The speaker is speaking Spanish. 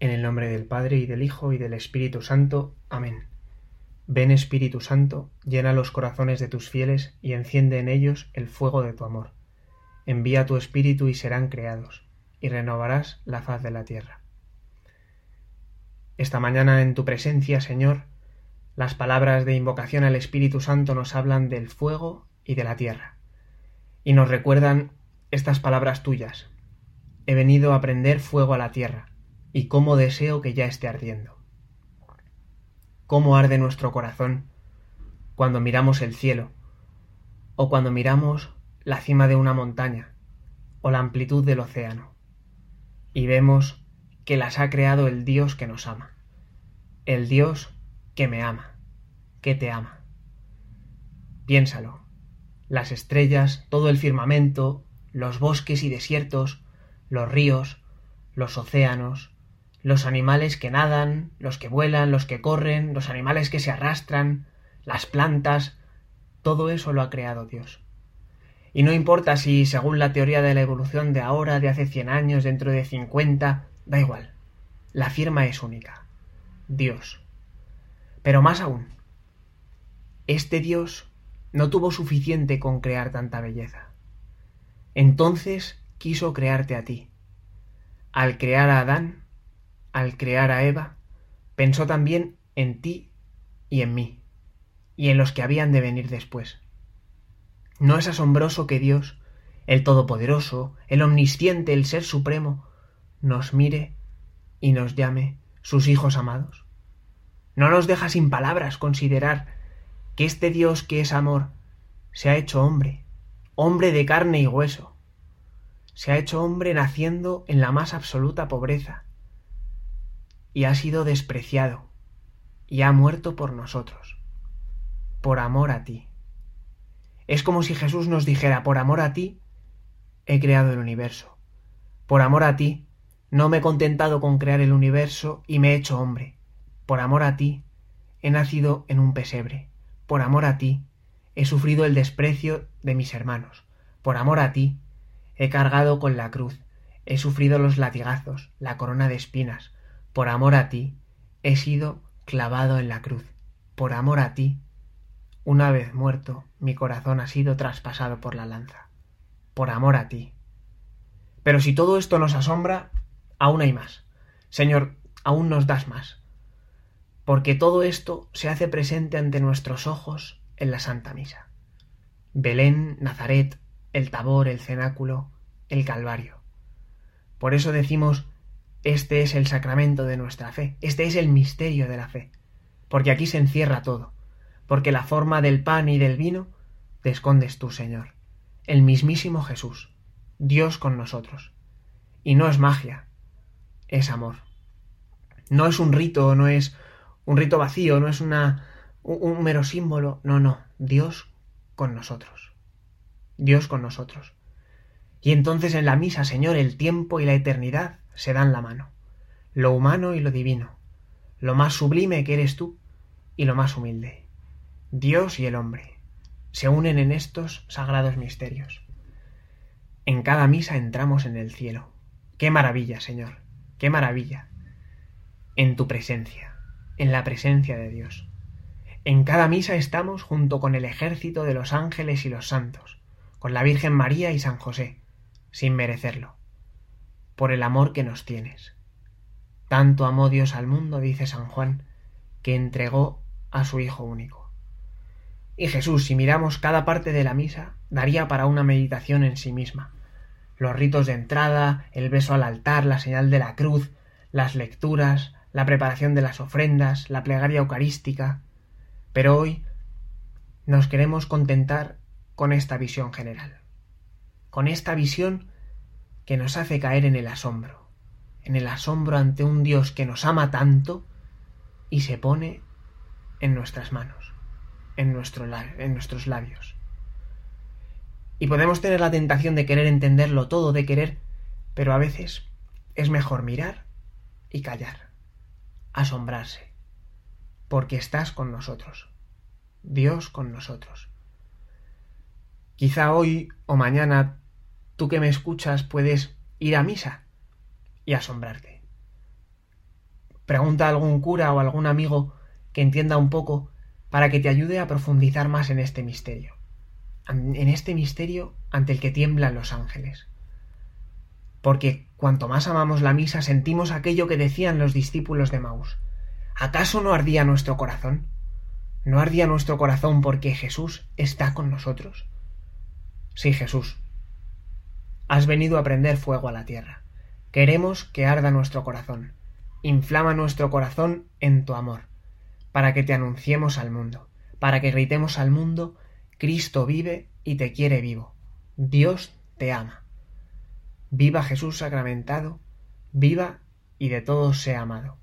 En el nombre del Padre y del Hijo y del Espíritu Santo. Amén. Ven Espíritu Santo, llena los corazones de tus fieles y enciende en ellos el fuego de tu amor. Envía tu Espíritu y serán creados, y renovarás la faz de la tierra. Esta mañana en tu presencia, Señor, las palabras de invocación al Espíritu Santo nos hablan del fuego y de la tierra, y nos recuerdan estas palabras tuyas. He venido a prender fuego a la tierra, y cómo deseo que ya esté ardiendo. Cómo arde nuestro corazón cuando miramos el cielo, o cuando miramos la cima de una montaña, o la amplitud del océano, y vemos que las ha creado el Dios que nos ama, el Dios que me ama, que te ama. Piénsalo, las estrellas, todo el firmamento, los bosques y desiertos, los ríos, los océanos, los animales que nadan, los que vuelan, los que corren, los animales que se arrastran, las plantas, todo eso lo ha creado Dios. Y no importa si, según la teoría de la evolución de ahora, de hace cien años, dentro de cincuenta, da igual. La firma es única. Dios. Pero más aún, este Dios no tuvo suficiente con crear tanta belleza. Entonces quiso crearte a ti. Al crear a Adán, al crear a Eva, pensó también en ti y en mí, y en los que habían de venir después. ¿No es asombroso que Dios, el Todopoderoso, el Omnisciente, el Ser Supremo, nos mire y nos llame sus hijos amados? ¿No nos deja sin palabras considerar que este Dios que es amor se ha hecho hombre, hombre de carne y hueso? Se ha hecho hombre naciendo en la más absoluta pobreza, y ha sido despreciado y ha muerto por nosotros, por amor a ti. Es como si Jesús nos dijera, por amor a ti, he creado el universo. Por amor a ti, no me he contentado con crear el universo y me he hecho hombre. Por amor a ti, he nacido en un pesebre. Por amor a ti, he sufrido el desprecio de mis hermanos. Por amor a ti, he cargado con la cruz, he sufrido los latigazos, la corona de espinas, por amor a ti, he sido clavado en la cruz. Por amor a ti, una vez muerto, mi corazón ha sido traspasado por la lanza. Por amor a ti. Pero si todo esto nos asombra, aún hay más. Señor, aún nos das más. Porque todo esto se hace presente ante nuestros ojos en la Santa Misa. Belén, Nazaret, el Tabor, el Cenáculo, el Calvario. Por eso decimos este es el sacramento de nuestra fe, este es el misterio de la fe, porque aquí se encierra todo, porque la forma del pan y del vino te escondes tú, Señor, el mismísimo Jesús, Dios con nosotros. Y no es magia, es amor. No es un rito, no es un rito vacío, no es una, un, mero símbolo, no, no, Dios con nosotros. Dios con nosotros. Y entonces en la misa, Señor, el tiempo y la eternidad se dan la mano, lo humano y lo divino, lo más sublime que eres tú y lo más humilde. Dios y el hombre se unen en estos sagrados misterios. En cada misa entramos en el cielo. Qué maravilla, Señor, qué maravilla. En tu presencia, en la presencia de Dios. En cada misa estamos junto con el ejército de los ángeles y los santos, con la Virgen María y San José, sin merecerlo por el amor que nos tienes. Tanto amó Dios al mundo, dice San Juan, que entregó a su Hijo único. Y Jesús, si miramos cada parte de la misa, daría para una meditación en sí misma. Los ritos de entrada, el beso al altar, la señal de la cruz, las lecturas, la preparación de las ofrendas, la plegaria eucarística. Pero hoy nos queremos contentar con esta visión general, con esta visión que nos hace caer en el asombro, en el asombro ante un Dios que nos ama tanto y se pone en nuestras manos, en, en nuestros labios. Y podemos tener la tentación de querer entenderlo todo, de querer, pero a veces es mejor mirar y callar, asombrarse, porque estás con nosotros, Dios con nosotros. Quizá hoy o mañana tú que me escuchas puedes ir a misa y asombrarte. Pregunta a algún cura o algún amigo que entienda un poco para que te ayude a profundizar más en este misterio. En este misterio ante el que tiemblan los ángeles. Porque cuanto más amamos la misa sentimos aquello que decían los discípulos de Maús. ¿Acaso no ardía nuestro corazón? ¿No ardía nuestro corazón porque Jesús está con nosotros? Sí, Jesús. Has venido a prender fuego a la tierra. Queremos que arda nuestro corazón. Inflama nuestro corazón en tu amor, para que te anunciemos al mundo, para que gritemos al mundo, Cristo vive y te quiere vivo. Dios te ama. Viva Jesús sacramentado, viva y de todos sea amado.